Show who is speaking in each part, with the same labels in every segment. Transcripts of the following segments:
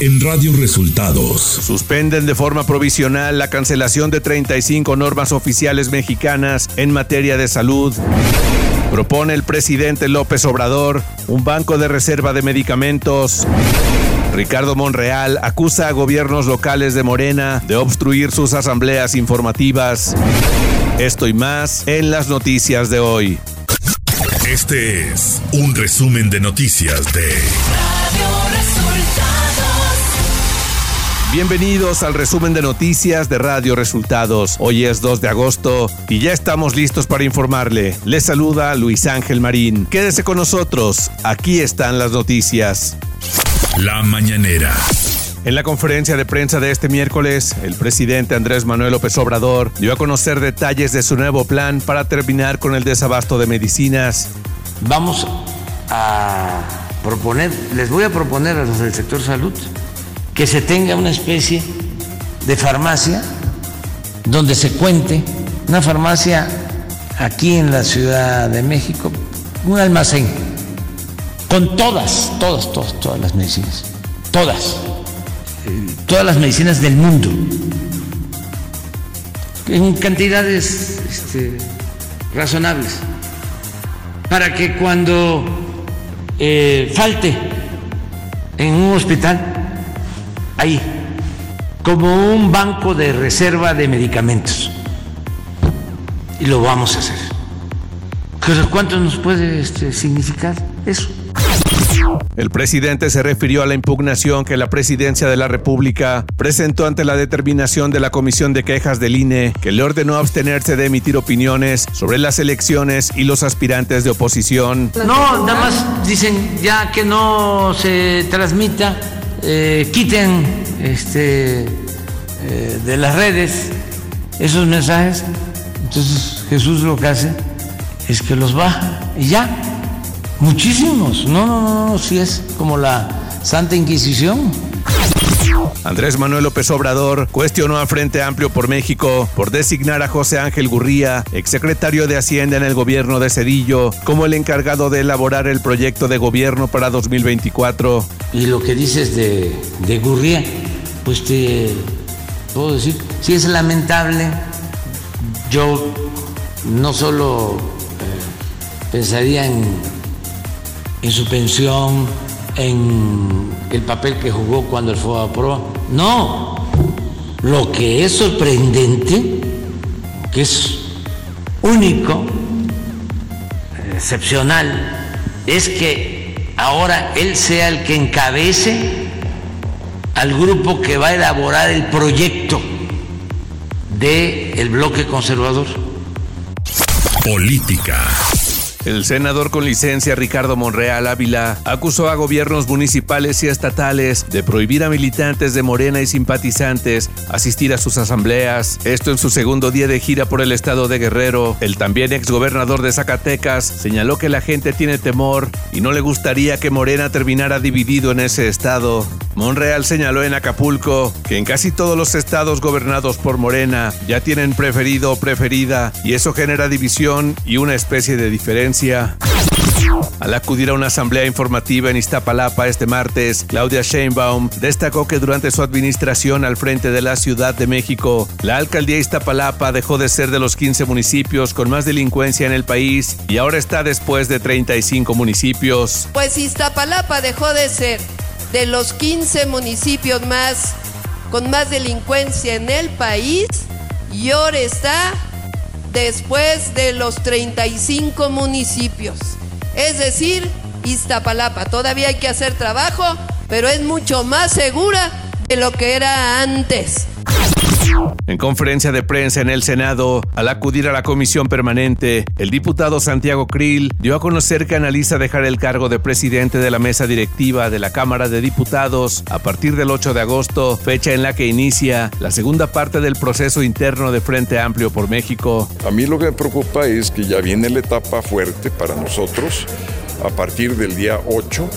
Speaker 1: en Radio Resultados.
Speaker 2: Suspenden de forma provisional la cancelación de 35 normas oficiales mexicanas en materia de salud. Propone el presidente López Obrador un banco de reserva de medicamentos. Ricardo Monreal acusa a gobiernos locales de Morena de obstruir sus asambleas informativas. Esto y más en las noticias de hoy.
Speaker 1: Este es un resumen de noticias de.
Speaker 2: Bienvenidos al resumen de noticias de Radio Resultados. Hoy es 2 de agosto y ya estamos listos para informarle. Les saluda Luis Ángel Marín. Quédese con nosotros. Aquí están las noticias.
Speaker 1: La mañanera.
Speaker 2: En la conferencia de prensa de este miércoles, el presidente Andrés Manuel López Obrador dio a conocer detalles de su nuevo plan para terminar con el desabasto de medicinas.
Speaker 3: Vamos a proponer, les voy a proponer a los del sector salud que se tenga una especie de farmacia donde se cuente, una farmacia aquí en la Ciudad de México, un almacén con todas, todas, todas, todas las medicinas, todas todas las medicinas del mundo, en cantidades este, razonables, para que cuando eh, falte en un hospital, ahí, como un banco de reserva de medicamentos. Y lo vamos a hacer. ¿Cuánto nos puede este, significar eso?
Speaker 2: El presidente se refirió a la impugnación que la presidencia de la República presentó ante la determinación de la Comisión de Quejas del INE que le ordenó abstenerse de emitir opiniones sobre las elecciones y los aspirantes de oposición.
Speaker 3: No, nada más dicen ya que no se transmita, eh, quiten este, eh, de las redes esos mensajes. Entonces Jesús lo que hace es que los baja y ya. Muchísimos. No, no, no, no, si es como la Santa Inquisición.
Speaker 2: Andrés Manuel López Obrador cuestionó a Frente Amplio por México por designar a José Ángel Gurría, exsecretario de Hacienda en el gobierno de Cedillo, como el encargado de elaborar el proyecto de gobierno para 2024.
Speaker 3: Y lo que dices de, de Gurría, pues te puedo decir, si es lamentable. Yo no solo eh, pensaría en en su pensión, en el papel que jugó cuando él fue a. No, lo que es sorprendente, que es único, excepcional, es que ahora él sea el que encabece al grupo que va a elaborar el proyecto del el bloque conservador.
Speaker 1: Política.
Speaker 2: El senador con licencia Ricardo Monreal Ávila acusó a gobiernos municipales y estatales de prohibir a militantes de Morena y simpatizantes asistir a sus asambleas. Esto en su segundo día de gira por el estado de Guerrero. El también exgobernador de Zacatecas señaló que la gente tiene temor y no le gustaría que Morena terminara dividido en ese estado. Monreal señaló en Acapulco que en casi todos los estados gobernados por Morena ya tienen preferido o preferida y eso genera división y una especie de diferencia. Al acudir a una asamblea informativa en Iztapalapa este martes, Claudia Sheinbaum destacó que durante su administración al frente de la Ciudad de México, la alcaldía Iztapalapa dejó de ser de los 15 municipios con más delincuencia en el país y ahora está después de 35 municipios.
Speaker 4: Pues Iztapalapa dejó de ser de los 15 municipios más con más delincuencia en el país y ahora está después de los 35 municipios. Es decir, Iztapalapa. Todavía hay que hacer trabajo, pero es mucho más segura de lo que era antes.
Speaker 2: En conferencia de prensa en el Senado, al acudir a la comisión permanente, el diputado Santiago Krill dio a conocer que analiza dejar el cargo de presidente de la mesa directiva de la Cámara de Diputados a partir del 8 de agosto, fecha en la que inicia la segunda parte del proceso interno de Frente Amplio por México.
Speaker 5: A mí lo que me preocupa es que ya viene la etapa fuerte para nosotros a partir del día 8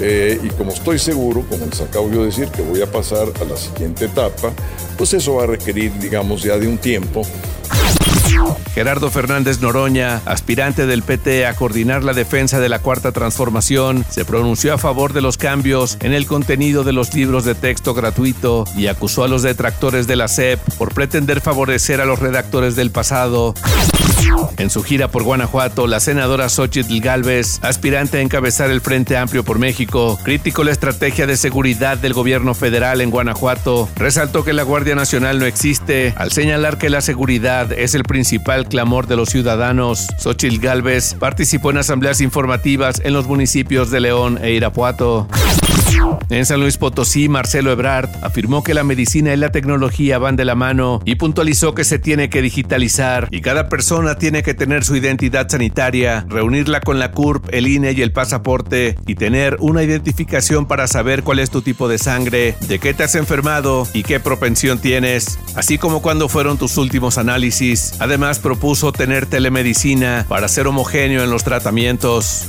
Speaker 5: eh, y como estoy seguro, como les acabo de decir, que voy a pasar a la siguiente etapa, pues eso va a requerir, digamos, ya de un tiempo.
Speaker 2: Gerardo Fernández Noroña, aspirante del PT a coordinar la defensa de la Cuarta Transformación, se pronunció a favor de los cambios en el contenido de los libros de texto gratuito y acusó a los detractores de la SEP por pretender favorecer a los redactores del pasado. En su gira por Guanajuato, la senadora Xochitl Galvez, aspirante a encabezar el Frente Amplio por México, criticó la estrategia de seguridad del gobierno federal en Guanajuato, resaltó que la Guardia Nacional no existe, al señalar que la seguridad es el principal clamor de los ciudadanos. Xochitl Galvez participó en asambleas informativas en los municipios de León e Irapuato. En San Luis Potosí, Marcelo Ebrard afirmó que la medicina y la tecnología van de la mano y puntualizó que se tiene que digitalizar y cada persona tiene que tener su identidad sanitaria, reunirla con la CURP, el INE y el pasaporte y tener una identificación para saber cuál es tu tipo de sangre, de qué te has enfermado y qué propensión tienes, así como cuándo fueron tus últimos análisis. Además propuso tener telemedicina para ser homogéneo en los tratamientos.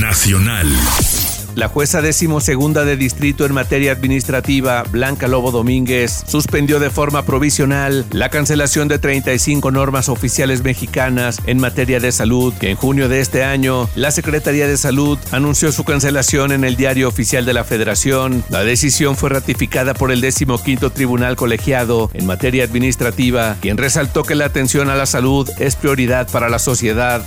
Speaker 1: Nacional.
Speaker 2: La jueza decimosegunda de distrito en materia administrativa, Blanca Lobo Domínguez, suspendió de forma provisional la cancelación de 35 normas oficiales mexicanas en materia de salud, que en junio de este año la Secretaría de Salud anunció su cancelación en el Diario Oficial de la Federación. La decisión fue ratificada por el decimoquinto Tribunal Colegiado en materia administrativa, quien resaltó que la atención a la salud es prioridad para la sociedad.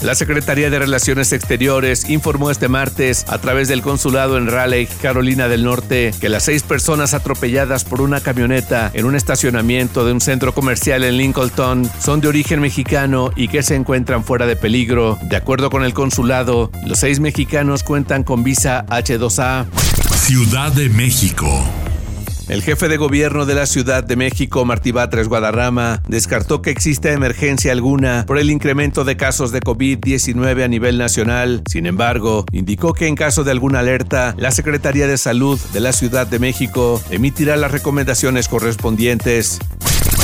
Speaker 2: La Secretaría de Relaciones Exteriores informó este martes a través del consulado en Raleigh, Carolina del Norte, que las seis personas atropelladas por una camioneta en un estacionamiento de un centro comercial en Lincoln son de origen mexicano y que se encuentran fuera de peligro. De acuerdo con el consulado, los seis mexicanos cuentan con visa H2A.
Speaker 1: Ciudad de México.
Speaker 2: El jefe de gobierno de la Ciudad de México, Martí Batres Guadarrama, descartó que exista emergencia alguna por el incremento de casos de COVID-19 a nivel nacional. Sin embargo, indicó que en caso de alguna alerta, la Secretaría de Salud de la Ciudad de México emitirá las recomendaciones correspondientes.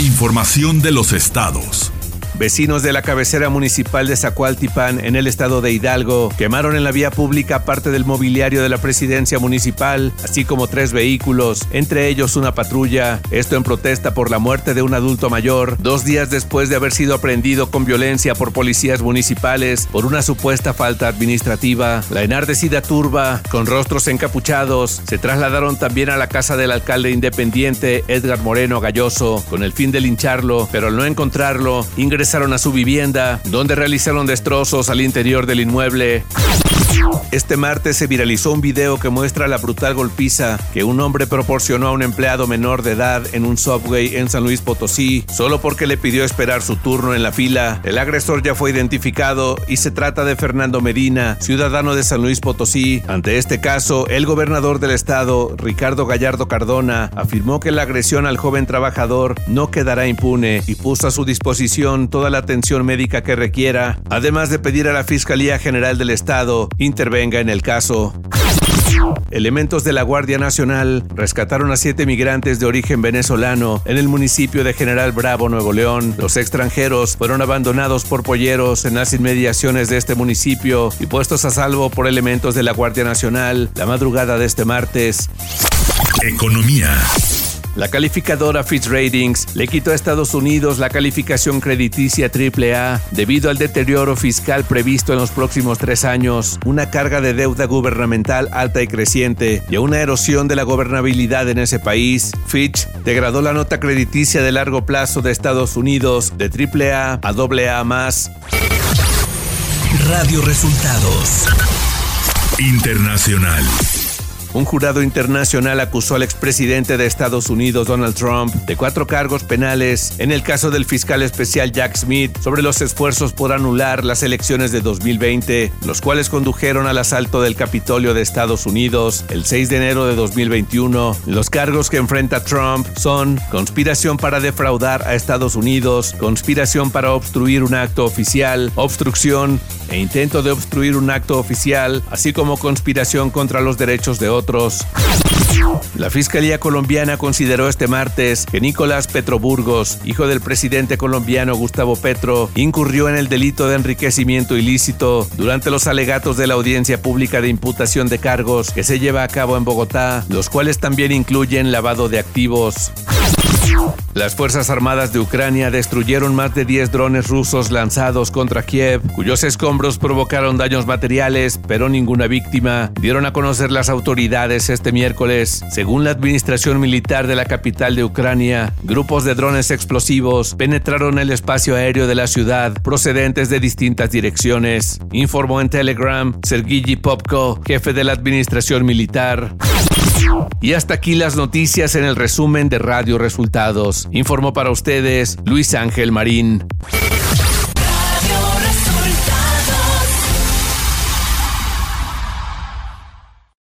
Speaker 1: Información de los estados.
Speaker 2: Vecinos de la cabecera municipal de Zacualtipán, en el estado de Hidalgo, quemaron en la vía pública parte del mobiliario de la presidencia municipal, así como tres vehículos, entre ellos una patrulla. Esto en protesta por la muerte de un adulto mayor, dos días después de haber sido aprendido con violencia por policías municipales por una supuesta falta administrativa. La enardecida turba, con rostros encapuchados, se trasladaron también a la casa del alcalde independiente Edgar Moreno Galloso, con el fin de lincharlo, pero al no encontrarlo, ingresaron regresaron a su vivienda, donde realizaron destrozos al interior del inmueble. Este martes se viralizó un video que muestra la brutal golpiza que un hombre proporcionó a un empleado menor de edad en un subway en San Luis Potosí, solo porque le pidió esperar su turno en la fila. El agresor ya fue identificado y se trata de Fernando Medina, ciudadano de San Luis Potosí. Ante este caso, el gobernador del estado, Ricardo Gallardo Cardona, afirmó que la agresión al joven trabajador no quedará impune y puso a su disposición toda la atención médica que requiera, además de pedir a la Fiscalía General del Estado intervenga en el caso. Elementos de la Guardia Nacional rescataron a siete migrantes de origen venezolano en el municipio de General Bravo, Nuevo León. Los extranjeros fueron abandonados por polleros en las inmediaciones de este municipio y puestos a salvo por elementos de la Guardia Nacional la madrugada de este martes.
Speaker 1: Economía.
Speaker 2: La calificadora Fitch Ratings le quitó a Estados Unidos la calificación crediticia AAA debido al deterioro fiscal previsto en los próximos tres años, una carga de deuda gubernamental alta y creciente y a una erosión de la gobernabilidad en ese país. Fitch degradó la nota crediticia de largo plazo de Estados Unidos de AAA a AA+.
Speaker 1: Radio Resultados Internacional.
Speaker 2: Un jurado internacional acusó al expresidente de Estados Unidos, Donald Trump, de cuatro cargos penales en el caso del fiscal especial Jack Smith sobre los esfuerzos por anular las elecciones de 2020, los cuales condujeron al asalto del Capitolio de Estados Unidos el 6 de enero de 2021. Los cargos que enfrenta Trump son conspiración para defraudar a Estados Unidos, conspiración para obstruir un acto oficial, obstrucción e intento de obstruir un acto oficial, así como conspiración contra los derechos de otros. La Fiscalía colombiana consideró este martes que Nicolás Petroburgos, hijo del presidente colombiano Gustavo Petro, incurrió en el delito de enriquecimiento ilícito durante los alegatos de la audiencia pública de imputación de cargos que se lleva a cabo en Bogotá, los cuales también incluyen lavado de activos. Las Fuerzas Armadas de Ucrania destruyeron más de 10 drones rusos lanzados contra Kiev, cuyos escombros provocaron daños materiales, pero ninguna víctima, dieron a conocer las autoridades este miércoles. Según la administración militar de la capital de Ucrania, grupos de drones explosivos penetraron el espacio aéreo de la ciudad procedentes de distintas direcciones, informó en Telegram Sergei Popko, jefe de la administración militar. Y hasta aquí las noticias en el resumen de Radio Resultados. Informó para ustedes Luis Ángel Marín.